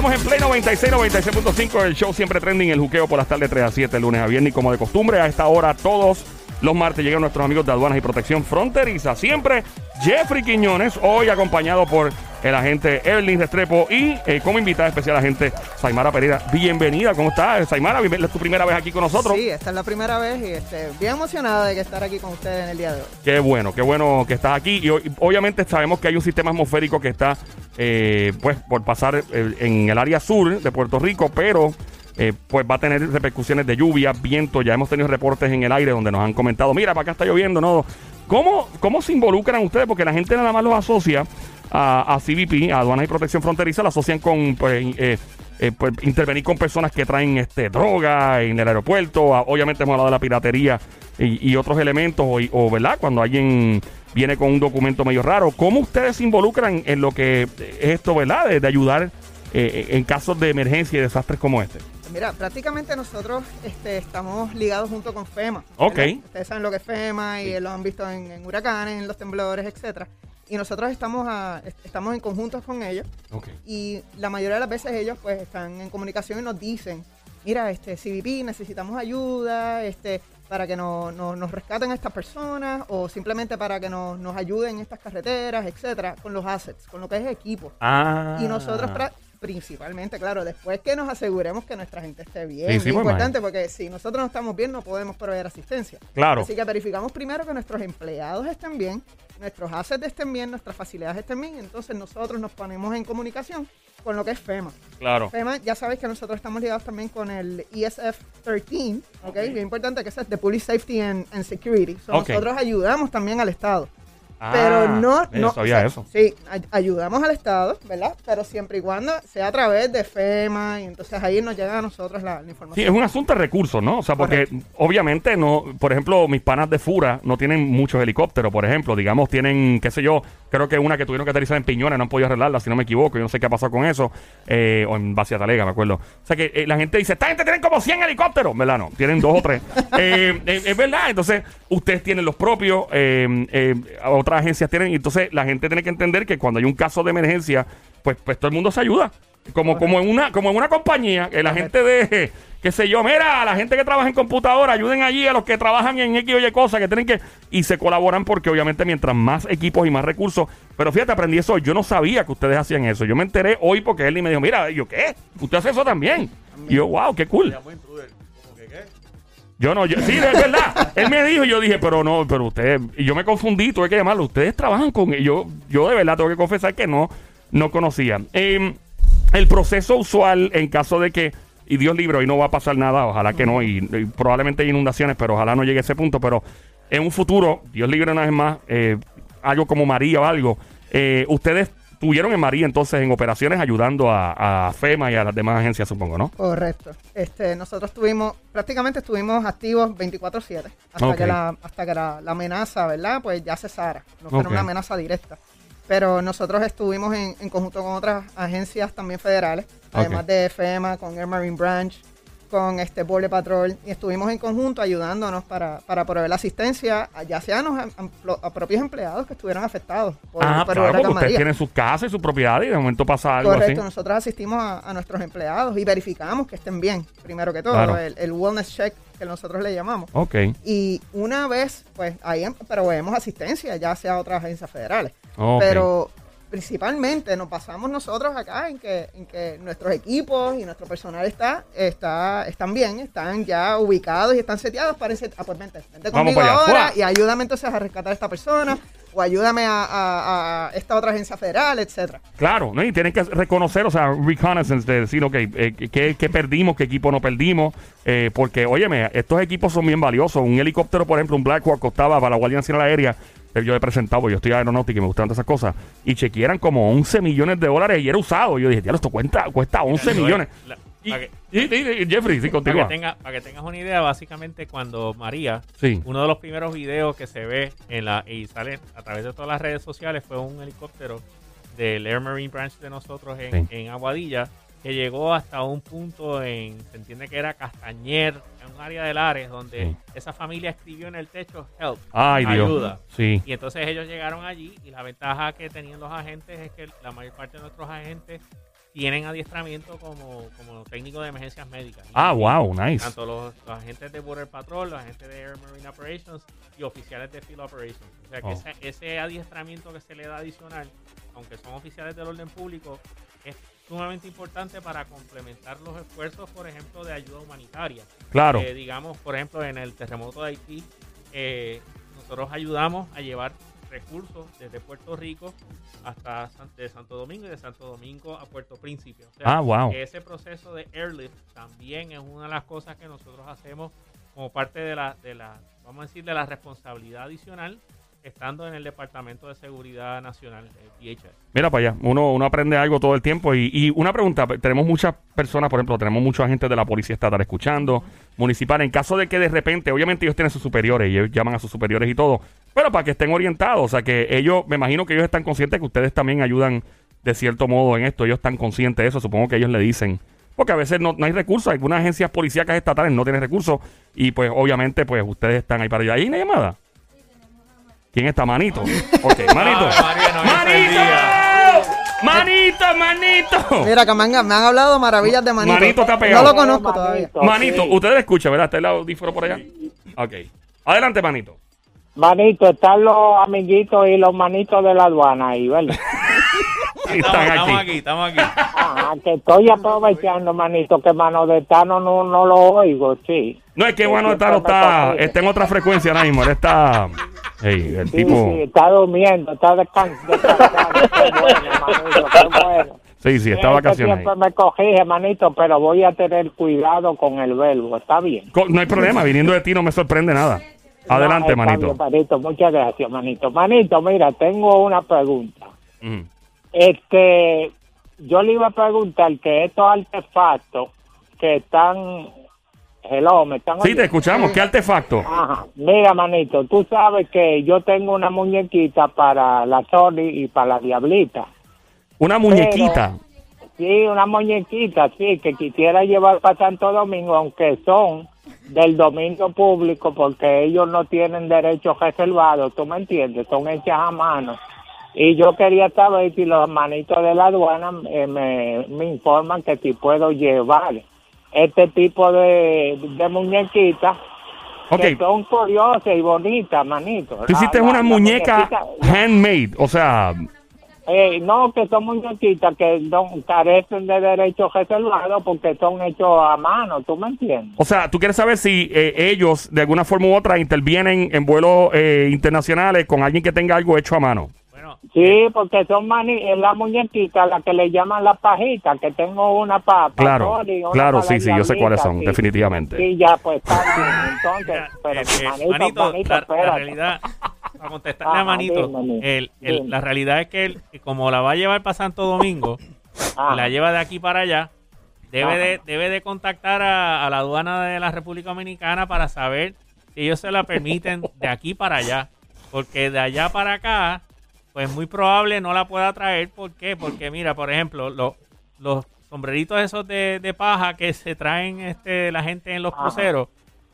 Estamos en Play 96, 96.5, el show siempre trending, el juqueo por las tardes 3 a 7, lunes a viernes. Y como de costumbre, a esta hora todos los martes llegan nuestros amigos de aduanas y protección fronteriza. Siempre Jeffrey Quiñones, hoy acompañado por el agente Evelyn Restrepo y eh, como invitada especial la agente Saimara Pereira. Bienvenida, ¿cómo estás, Saimara? Es tu primera vez aquí con nosotros. Sí, esta es la primera vez y este, bien emocionada de que estar aquí con ustedes en el día de hoy. Qué bueno, qué bueno que estás aquí. Y obviamente sabemos que hay un sistema atmosférico que está eh, pues por pasar eh, en el área sur de Puerto Rico, pero eh, pues va a tener repercusiones de lluvia, viento. Ya hemos tenido reportes en el aire donde nos han comentado, mira, para acá está lloviendo, ¿no? ¿Cómo, ¿Cómo se involucran ustedes? Porque la gente nada más los asocia a, a CBP, a Aduanas y Protección Fronteriza, lo asocian con pues, eh, eh, pues, intervenir con personas que traen este droga en el aeropuerto. Ah, Obviamente hemos hablado de la piratería y, otros elementos, o, o, ¿verdad? Cuando alguien viene con un documento medio raro. ¿Cómo ustedes se involucran en lo que es esto, ¿verdad? De, ayudar en casos de emergencia y desastres como este. Mira, prácticamente nosotros este, estamos ligados junto con FEMA. Ok. ¿verdad? Ustedes saben lo que es FEMA y lo han visto en, en huracanes, en los temblores, etcétera. Y nosotros estamos, a- est- estamos en conjuntos con ellos Ok. y la mayoría de las veces ellos pues están en comunicación y nos dicen, mira, este CBP, necesitamos ayuda, este para que no- no- nos rescaten a estas personas o simplemente para que nos, nos ayuden en estas carreteras, etcétera, con los assets, con lo que es equipo. Ah. Y nosotros principalmente, claro, después que nos aseguremos que nuestra gente esté bien, Sí, es sí, pues, importante porque si nosotros no estamos bien no podemos proveer asistencia. Claro. Así que verificamos primero que nuestros empleados estén bien, nuestros assets estén bien, nuestras facilidades estén bien, entonces nosotros nos ponemos en comunicación con lo que es FEMA. Claro. FEMA, ya sabes que nosotros estamos ligados también con el ESF 13, ¿ok? Bien importante que ese es de Police Safety and, and Security. So. Nosotros ayudamos también al Estado. Ah, Pero no, eh, no sabía o sea, eso. Sí, ay- ayudamos al Estado, ¿verdad? Pero siempre y cuando sea a través de FEMA y entonces ahí nos llega a nosotros la, la Sí, información. es un asunto de recursos, ¿no? O sea, porque obviamente no, por ejemplo, mis panas de Fura no tienen muchos helicópteros, por ejemplo, digamos, tienen, qué sé yo, creo que una que tuvieron que aterrizar en Piñones, no han podido arreglarla, si no me equivoco, yo no sé qué ha pasado con eso, eh, o en Bacia Talega, me acuerdo. O sea, que eh, la gente dice, esta gente tienen como 100 helicópteros, ¿verdad? No, tienen dos o tres. Eh, eh, es verdad, entonces, ustedes tienen los propios, otras agencias tienen, y entonces la gente tiene que entender que cuando hay un caso de emergencia, pues, pues todo el mundo se ayuda. Como, como en una, como en una compañía, que la gente de, qué sé yo, mira, la gente que trabaja en computadora, ayuden allí a los que trabajan en X o Y cosas que tienen que, y se colaboran porque obviamente mientras más equipos y más recursos, pero fíjate, aprendí eso, hoy. yo no sabía que ustedes hacían eso, yo me enteré hoy porque él y me dijo, mira, yo, ¿qué? ¿Usted hace eso también? Y yo, wow, qué cool. Yo no, yo, sí, es verdad. Él me dijo y yo dije, pero no, pero usted, y yo me confundí, tuve que llamarlo. Ustedes trabajan con yo, yo de verdad tengo que confesar que no, no conocía. Em, el proceso usual en caso de que, y Dios libre, hoy no va a pasar nada, ojalá que no, y, y probablemente hay inundaciones, pero ojalá no llegue a ese punto, pero en un futuro, Dios libre una vez más, eh, algo como María o algo, eh, ustedes tuvieron en María entonces en operaciones ayudando a, a FEMA y a las demás agencias, supongo, ¿no? Correcto. Este, nosotros estuvimos, prácticamente estuvimos activos 24/7 hasta que, la, hasta que la, la amenaza, ¿verdad? Pues ya cesara. No fue Ok. una amenaza directa. Pero nosotros estuvimos en, en conjunto con otras agencias también federales, además de FEMA, con Air Marine Branch, con este Border Patrol, y estuvimos en conjunto ayudándonos para, para proveer la asistencia, a- ya sea a, los em- a propios empleados que estuvieron afectados por, Ah, por claro, porque ustedes tienen sus casas y sus propiedades y de momento pasa algo Correcto, así. nosotros asistimos a, a nuestros empleados y verificamos que estén bien, primero que todo, Claro. el, el wellness check que nosotros le llamamos. Ok, Y una vez, pues ahí em- proveemos asistencia, ya sea a otras agencias federales. Pero principalmente nos basamos nosotros acá en que, en que nuestros equipos y nuestro personal está, está, están bien, están ya ubicados y están seteados para ese, ah, pues vente, vente conmigo ahora y ayúdame entonces a rescatar a esta persona o ayúdame a, a- a esta otra agencia federal, etcétera. Claro, ¿no? Y tienen que reconocer, o sea, reconnaissance, de decir, ok, eh, ¿qué, qué perdimos, qué equipo no perdimos, eh, porque, óyeme, estos equipos son bien valiosos. Un helicóptero, por ejemplo, un Blackhawk costaba para la Guardia Nacional Aérea, eh, yo he presentado, yo estoy aeronáutica y me gustan todas esas cosas, y chequearan como 11 millones de dólares y era usado. Yo dije, ya esto cuenta, cuesta 11 no, millones. la- Y, para que- y- y- y- Jeffrey, sí, Para continúa. que, tenga, para que tengas una idea, básicamente cuando María, Sí. uno de los primeros videos que se ve en la y sale a través de todas las redes sociales fue un helicóptero del Air Marine Branch de nosotros en, Sí. en Aguadilla que llegó hasta un punto en, se entiende que era Castañer, en un área del Ares, donde Sí. esa familia escribió en el techo help, Ay, Dios. ayuda. Sí. Y entonces ellos llegaron allí y la ventaja que tenían los agentes es que la mayor parte de nuestros agentes tienen adiestramiento como, como técnico de emergencias médicas. Ah, wow, nice. Tanto los, los agentes de Border Patrol, los agentes de Air Marine Operations y oficiales de Field Operations. O sea que Oh. ese, ese adiestramiento que se le da adicional, aunque son oficiales del orden público, es sumamente importante para complementar los esfuerzos, por ejemplo, de ayuda humanitaria. Claro. Eh, digamos, por ejemplo, en el terremoto de Haití, eh, nosotros ayudamos a llevar recursos desde Puerto Rico hasta San- de Santo Domingo y de Santo Domingo a Puerto Príncipe. O sea, Ah, wow. que ese proceso de airlift también es una de las cosas que nosotros hacemos como parte de la, de la vamos a decir, de la responsabilidad adicional estando en el Departamento de Seguridad Nacional, el DHS. Mira para allá, uno, uno aprende algo todo el tiempo. Y, y una pregunta, tenemos muchas personas, por ejemplo, tenemos muchos agentes de la policía estatal escuchando, municipal. En caso de que de repente, obviamente ellos tienen sus superiores y ellos llaman a sus superiores y todo, pero para que estén orientados, o sea que ellos, me imagino que ellos están conscientes que ustedes también ayudan de cierto modo en esto, ellos están conscientes de eso, supongo que ellos le dicen. Porque a veces no, no hay recursos, algunas agencias policíacas estatales no tienen recursos y pues obviamente pues ustedes están ahí para allá. ¿Hay una llamada? ¿Quién está? Manito. Ok, Manito. Ave María, no ¡Manito! ¡Manito, manito! Mira, que me han, me han hablado maravillas de Manito. Manito está pegado. No lo conozco todavía. Manito, sí. usted le escucha, ¿verdad? Está el audífono por allá. Ok. Adelante, manito. Manito, están los amiguitos y los manitos de la aduana ahí, ¿verdad? Sí, Estamos, están estamos aquí. aquí, estamos aquí. Ajá, que estoy aprovechando, manito, que mano de Tano no, no lo oigo, sí. No, es que bueno, está, no está, está en otra frecuencia ahora mismo. Él está. Hey, el Sí, tipo. sí, está durmiendo, está descan- descansando. qué bueno, manito, qué bueno. Sí, sí, está Este vacaciones. siempre me corrige, manito, pero voy a tener cuidado con el verbo, ¿está bien? No hay problema, viniendo de ti no me sorprende nada. Adelante, No, manito. manito, muchas gracias, manito. Manito, mira, tengo una pregunta. Ujú. Este, yo le iba a preguntar que estos artefactos que están, hello, me están Sí, te escuchamos. ¿Qué artefacto? Ajá, mira, manito, tú sabes que yo tengo una muñequita para la Sony y para la Diablita. Una muñequita. Sí, una muñequita, sí, que quisiera llevar para Santo Domingo, aunque son del domingo público, porque ellos no tienen derechos reservados, ¿tú me entiendes? Son hechas a mano. Y yo quería saber si los manitos de la aduana eh, me, me informan que si puedo llevar este tipo de, de muñequitas que son curiosas y bonitas, manito. Tú hiciste una muñeca handmade. O sea, eh, no, que son muñequitas que no carecen de derechos reservados porque son hechos a mano, ¿tú me entiendes? O sea, tú quieres saber si eh, ellos, de alguna forma u otra, intervienen en vuelos eh, internacionales con alguien que tenga algo hecho a mano. Bueno, Sí, porque son mani es la muñequita, la que le llaman la pajita, que tengo una para Claro, claro, sí, sí, yo sé cuáles son, definitivamente. Sí, ya, pues está bien, entonces, pero eh, eh, manito, Manito, manito, la, realidad, para contestarle a Manito, dime, el- el- dime. la realidad es que él, como la va a llevar para Santo Domingo, Ah, la lleva de aquí para allá, debe Ajá. de, debe de contactar a, a la aduana de la República Dominicana para saber si ellos se la permiten de aquí para allá. Porque de allá para acá, pues muy probable no la pueda traer. ¿Por qué? Porque mira, por ejemplo, lo- los sombreritos esos de, de paja que se traen este, la gente en los Ajá. cruceros,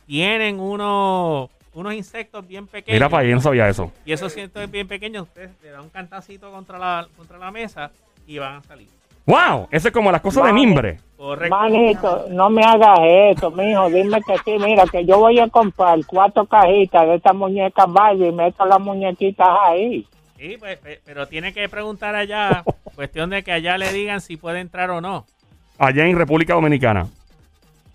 tienen unos, unos insectos bien pequeños. Mira para allá, yo no sabía eso. Y esos insectos bien pequeños, usted le da un cantacito contra la, contra la mesa y van a salir. ¡Wow! Eso es como las cosas de mimbre. Correcto. Manito, no me hagas eso, mijo. Dime que sí. Mira, que yo voy a comprar cuatro cajitas de estas muñecas Barbie y meto las muñequitas ahí. Sí, pues, pe- pero tiene que preguntar allá, cuestión de que allá le digan si puede entrar o no. Allá en República Dominicana.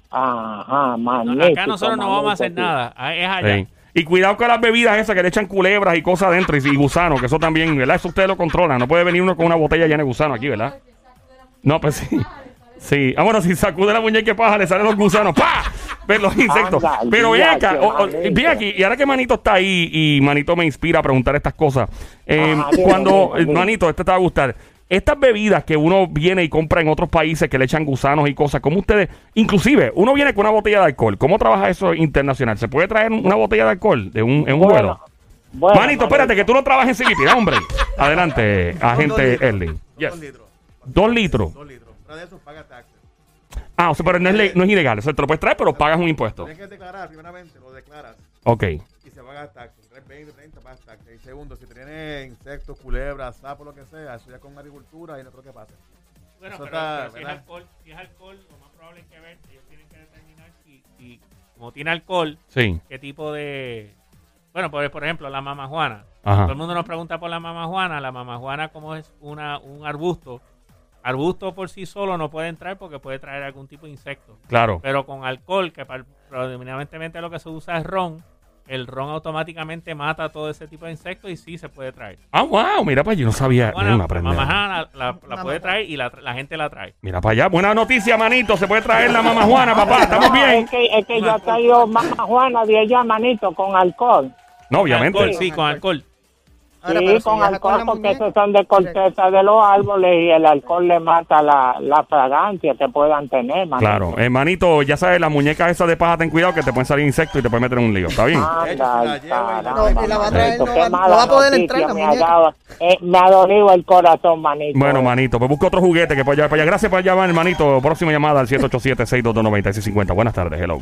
Ajá, No, manito. acá nosotros no vamos a hacer nada, ah, es allá. Sí. Y cuidado con las bebidas esas que le echan culebras y cosas adentro y, y gusanos, que eso también, ¿verdad? Eso ustedes lo controlan. No puede venir uno con una botella llena de gusanos aquí, ¿verdad? No, pues sí. Sí. Ah, bueno, si sacude la muñeca paja, le salen los gusanos. ¡Pah! Ven los insectos. Anda, Pero ven acá, o- ven aquí, y ahora que Manito está ahí y Manito me inspira a preguntar estas cosas. eh, Ajá, dime, cuando, Manito, este te va a gustar. Estas bebidas que uno viene y compra en otros países que le echan gusanos y cosas, ¿cómo ustedes, inclusive, uno viene con una botella de alcohol, ¿cómo trabaja eso internacional? ¿Se puede traer una botella de alcohol de un, en un vuelo? bueno, Manito, espérate, que tú no trabajas en CBP, hombre. Adelante, agente Erling. Yes. Dos litros. Dos litros. Dos litros. De eso paga taxes. Ah, o sea, pero no es, le- no es ilegal. O sea, te lo puedes traer, pero pagas un impuesto. Tienes que declarar, primeramente, lo declaras Ok. y se paga taxes. 3, 20, 30 pagas taxes. Y segundo, si tiene insectos, culebras, sapos, lo que sea, eso ya con agricultura y no creo que pase. Bueno, Eso pero, está, pero si, es ¿verdad? alcohol, si es alcohol, lo más probable es que ver, ellos tienen que determinar si, si como tiene alcohol, Sí. qué tipo de... Bueno, por, por ejemplo, la mamajuana. Ajá. Todo el mundo nos pregunta por la mamajuana. La mamajuana, como es una, un arbusto, arbusto por sí solo no puede entrar porque puede traer algún tipo de insecto. Claro. Pero con alcohol, que predominantemente lo que se usa es ron, el ron automáticamente mata todo ese tipo de insectos y sí se puede traer. Ah, wow. Mira para allá. Yo no sabía. Bueno, Mira, la mamajana la, la- la puede traer y la, la gente la trae. Mira para allá. Buena noticia, manito. Se puede traer la mamá Juana, papá. Estamos No, bien. Es que, es que yo he traído mamá Juana de allá, manito, con alcohol. No, obviamente. Alcohol, sí, con alcohol. Ahora, sí, si con viaja alcohol, la porque esos son de corteza de los árboles y el alcohol le mata la, la fragancia que puedan tener, manito. Claro. Hermanito, ya sabes, las muñecas esas de paja, ten cuidado que te pueden salir insectos y te pueden meter en un lío. ¿Está bien? Anda, caramba, No, y la va a traer, manito, no qué va- no mala va a poder entrar la me ha muñeca. dado. Eh, me ha dolido el corazón, manito. Bueno, manito, pues busca otro juguete que pueda llevar para allá. Gracias por llamar, hermanito. Próxima llamada al 787-622-9650. Buenas tardes, hello.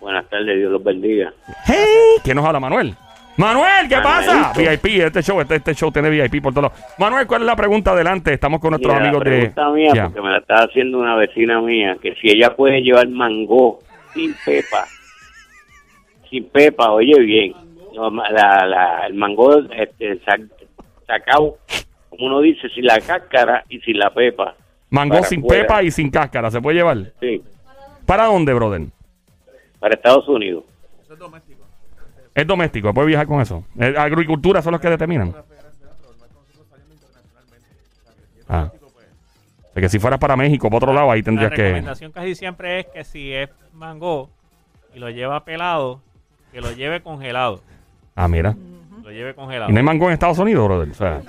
Buenas tardes, Dios los bendiga. Hey, ¿quién nos habla, Manuel? Manuel, ¿qué pasa? VIP, este show, este, este show tiene VIP por todos lados. Manuel, ¿cuál es la pregunta? Adelante, estamos con nuestros Mira, amigos la de... pregunta mía, Ya. porque me la está haciendo una vecina mía, que si ella puede llevar mango sin pepa, sin pepa, oye bien, no, ma- la, la- el mango este, sa- sacado, como uno dice, sin la cáscara y sin la pepa. Mango para sin afuera. pepa y sin cáscara, ¿se puede llevar? Sí, ¿Para dónde, brother? para Estados Unidos. Es doméstico. Es puede viajar con eso. Agricultura son los que determinan. Ah. O sea, que si fueras para México, para otro lado, ahí La tendrías que... recomendación casi siempre es que si es mango y lo lleva pelado, que lo lleve congelado. Ah, mira. Lo lleve congelado. ¿Y no hay mango en Estados Unidos, brother? O sea...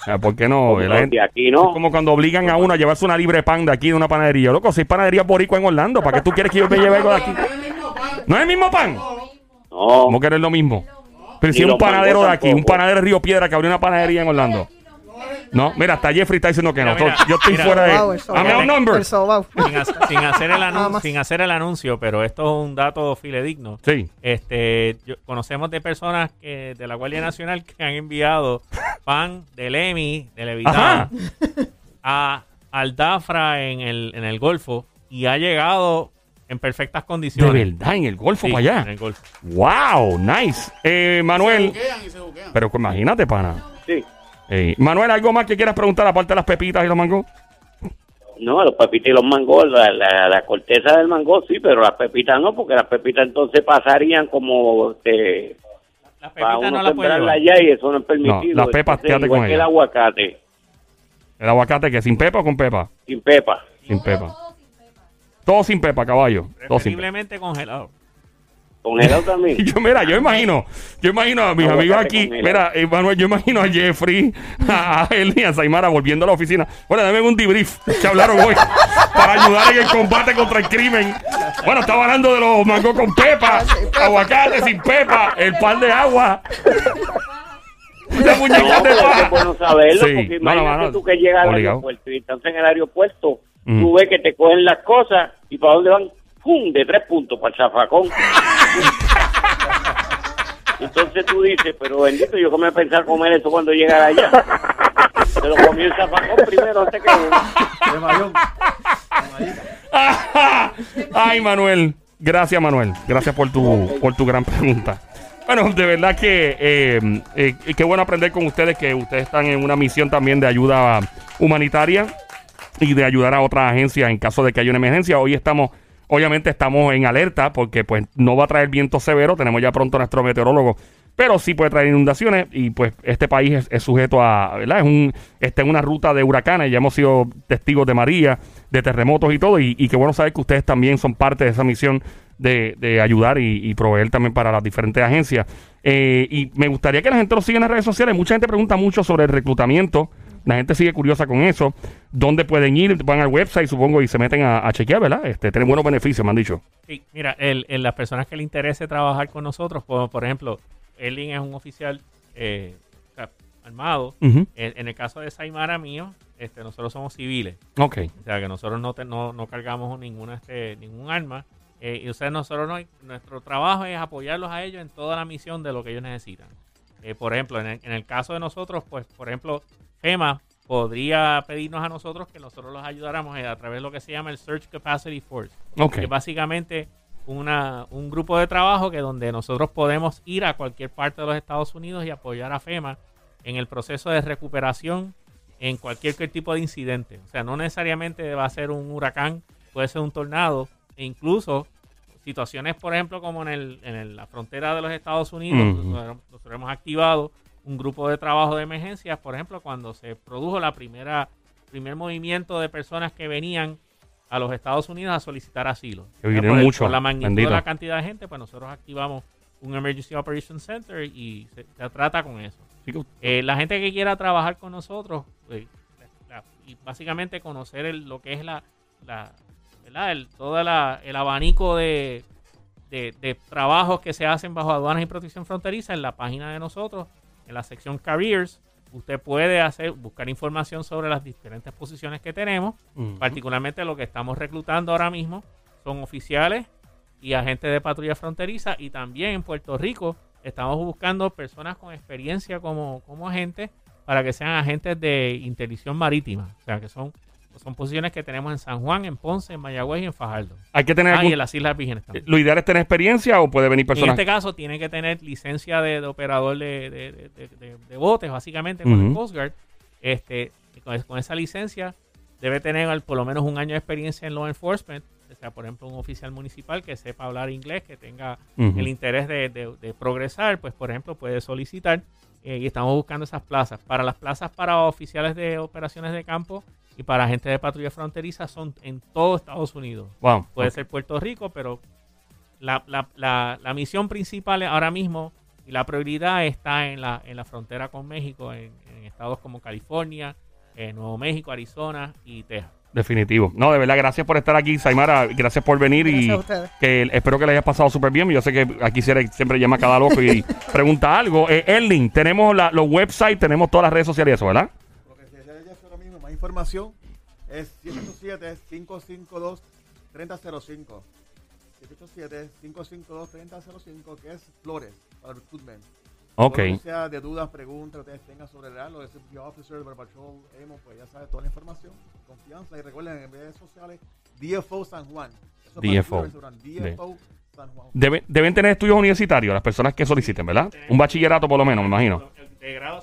o sea, ¿Por qué no? La gente- aquí Es no. como cuando obligan a uno a llevarse una libre pan de aquí de una panadería. Loco, si hay panadería boricua en Orlando, ¿para qué tú quieres que yo me lleve algo de aquí? ¿No es el mismo pan? No, ¿Cómo que no es lo mismo? Pero si es un panadero de aquí, un panadero de Río Piedra que abrió una panadería en Orlando. No, mira, hasta Jeffrey está diciendo que no. Mira, mira, yo estoy mira. fuera de... Wow. Dame un number. Sin, ha- sin hacer el anuncio, sin hacer el anuncio, pero esto es un dato fidedigno. Sí. Este, yo- conocemos de personas que, de la Guardia Nacional que han enviado pan del EMI, de. Levitán, a al Dafra en el, en el Golfo y ha llegado en perfectas De condiciones. verdad, en el Golfo Sí, para En allá. el Golfo. Wow, nice. Eh, Manuel, Juguean y se pero pues, imagínate, pana. sí. Eh, Manuel, ¿algo más que quieras preguntar aparte de las pepitas y los mangos? No, los pepitas y los mangos, la, la, la corteza del mango sí, pero las pepitas no, porque las pepitas entonces pasarían como este, Las para pepitas uno no llevar. allá y eso no es permitido. las pepas, Entonces, quédate igual con que el ellas. aguacate, ¿El aguacate que sin pepa o con pepa? sin pepa. Sin pepa. Todo sin pepa, caballo. Todo sin pepa. Preferiblemente congelado. Congelado también. Yo, mira, yo imagino, yo imagino a mis amigos aquí, con mira, eh, Manuel, yo imagino a Jeffrey, a él y a Saimara volviendo a la oficina. Bueno, dame un debrief que hablaron hoy para ayudar en el combate contra el crimen. Bueno, estaba hablando de los mangos con pepa, aguacate sin pepa, el pan de agua. Las No, muñecas de pero es que paja. es bueno saberlo, Sí. porque No, no, imagínate no, tú que llegas al obligado. aeropuerto y estás en el aeropuerto, Mm. tú ves que te cogen las cosas y para dónde van, ¡pum! de tres puntos para el zafacón. Entonces tú dices, pero bendito, yo cómo a pensar comer eso cuando llegara allá. Se lo comí el zafacón primero antes que. De Mayón. Ay, Manuel. Gracias, Manuel. Gracias por tu, por tu gran pregunta. Bueno, de verdad que eh, eh, qué bueno aprender con ustedes que ustedes están en una misión también de ayuda humanitaria y de ayudar a otras agencias en caso de que haya una emergencia. Hoy estamos, obviamente estamos en alerta porque pues no va a traer viento severo. Tenemos ya pronto nuestro meteorólogo, pero sí puede traer inundaciones y pues este país es, sujeto a, ¿verdad? Es un, está en una ruta de huracanes. Ya hemos sido testigos de María, de terremotos y todo. Y, qué bueno saber que ustedes también son parte de esa misión de, de ayudar y, proveer también para las diferentes agencias. Eh, y me gustaría que la gente lo siga en las redes sociales. Mucha gente pregunta mucho sobre el reclutamiento. La gente sigue curiosa con eso. ¿Dónde pueden ir? Van al website, supongo, y se meten a, chequear, ¿verdad? Este, tienen buenos beneficios, me han dicho. Sí, mira, el- las personas que le interese trabajar con nosotros, como por ejemplo, Erling es un oficial eh, o armado. En, en el caso de Saimara mío, este, nosotros somos civiles. Ok. O sea, que nosotros no, te- no, no cargamos ninguna, este, ningún arma. Eh, y ustedes, nosotros no, nuestro trabajo es apoyarlos a ellos en toda la misión de lo que ellos necesitan. Eh, por ejemplo, en el, en el caso de nosotros, pues, por ejemplo, FEMA podría pedirnos a nosotros que nosotros los ayudáramos a través de lo que se llama el Search Capacity Force. Ok. Que básicamente una, un grupo de trabajo que donde nosotros podemos ir a cualquier parte de los Estados Unidos y apoyar a FEMA en el proceso de recuperación en cualquier tipo de incidente. O sea, no necesariamente va a ser un huracán, puede ser un tornado e incluso situaciones, por ejemplo, como en, el, en el- la frontera de los Estados Unidos, nosotros, nosotros hemos activado un grupo de trabajo de emergencias, por ejemplo, cuando se produjo la primera primer movimiento de personas que venían a los Estados Unidos a solicitar asilo. Que vinieron por, mucho, por la magnitud bendito. de la cantidad de gente, pues nosotros activamos un Emergency Operations Center y se, se trata con eso. Sí, que- Eh, la gente que quiera trabajar con nosotros eh, la- y básicamente conocer el- lo que es la, la ¿verdad? El, todo la- el abanico de, de, de trabajos que se hacen bajo aduanas y protección fronteriza en la página de nosotros, en la sección Careers, usted puede hacer buscar información sobre las diferentes posiciones que tenemos, particularmente lo que estamos reclutando ahora mismo son oficiales y agentes de patrulla fronteriza. Y también en Puerto Rico estamos buscando personas con experiencia como, como agentes para que sean agentes de interdicción marítima, o sea que son, son posiciones que tenemos en San Juan, en Ponce, en Mayagüez y en Fajardo. Hay que tener Ah, y en las Islas Vírgenes también. Lo ideal es tener experiencia o puede venir En personas. este caso tiene que tener licencia de, de operador de, de- de- botes, básicamente, con el Coast Guard. Este, con, con esa licencia debe tener al- por lo menos un año de experiencia en law enforcement. O sea, por ejemplo, un oficial municipal que sepa hablar inglés, que tenga el interés de, de- de progresar, pues por ejemplo puede solicitar eh, y estamos buscando esas plazas. Para las plazas para oficiales de operaciones de campo y para agentes de patrulla fronteriza son en todo Estados Unidos. Wow. Puede ser Puerto Rico, pero la, la- la- la misión principal ahora mismo y la prioridad está en la, en la frontera con México, en, en estados como California, eh, Nuevo México, Arizona y Texas. Definitivo. No, de verdad, gracias por estar aquí, Saimara. Gracias por venir y Gracias a ustedes. que espero que le hayas pasado súper bien. Yo sé que aquí siempre, siempre llama cada loco y pregunta algo. Eh, Erling, tenemos la- los websites, tenemos todas las redes sociales y eso, ¿verdad? Lo que se desea ahora mismo, más información, es 787-552-3005. 787-552-3005, que es Flores, para recruitment. Ok. Todo lo que sea de dudas, preguntas que ustedes tengan sobre el lo de CPG Officer, Border Patrol, EMO, pues ya sabe toda la información. Confianza y recuerden en redes sociales, DFO San Juan. Eso para DFO. DFO San Juan. Debe- deben tener estudios universitarios las personas que soliciten, ¿verdad? Un bachillerato por lo menos, me imagino. De grado.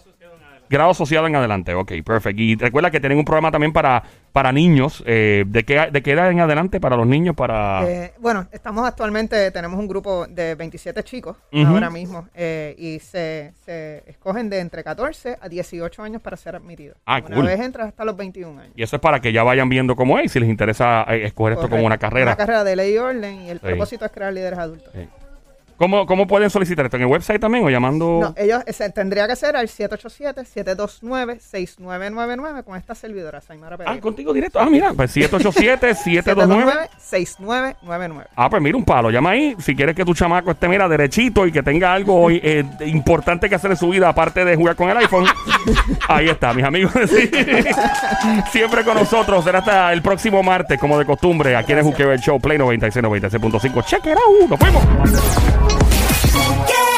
Grado asociado en adelante, ok, perfecto. Y recuerda que tienen un programa también para, para niños. eh, ¿de, qué, ¿De qué edad en adelante para los niños? Para... Eh, bueno, estamos actualmente, tenemos un grupo de 27 chicos ahora mismo eh, y se, se escogen de entre 14 a 18 años para ser admitidos. Ah, Una cool. vez entras hasta los 21 años. Y eso es para que ya vayan viendo cómo es y si les interesa eh, escoger esto como una carrera. Una carrera de ley y orden y el Sí. propósito es crear líderes adultos. Sí. ¿Cómo, ¿Cómo pueden solicitar esto? ¿En el website también o llamando? No, ellos se tendría que ser al 787-729-6999 con esta servidora, Saimara ah, Pereira. contigo directo. Ah, mira, pues 787-729. 729-6999. Ah, pues mira un palo, llama ahí si quieres que tu chamaco esté, mira, derechito y que tenga algo eh, importante que hacer en su vida, aparte de jugar con el iPhone. ahí está, mis amigos. Sí. Siempre con nosotros, será hasta el próximo martes, como de costumbre, aquí en el Juqueo Show, Play 96, 96.5. Check it out, nos fuimos. Yeah.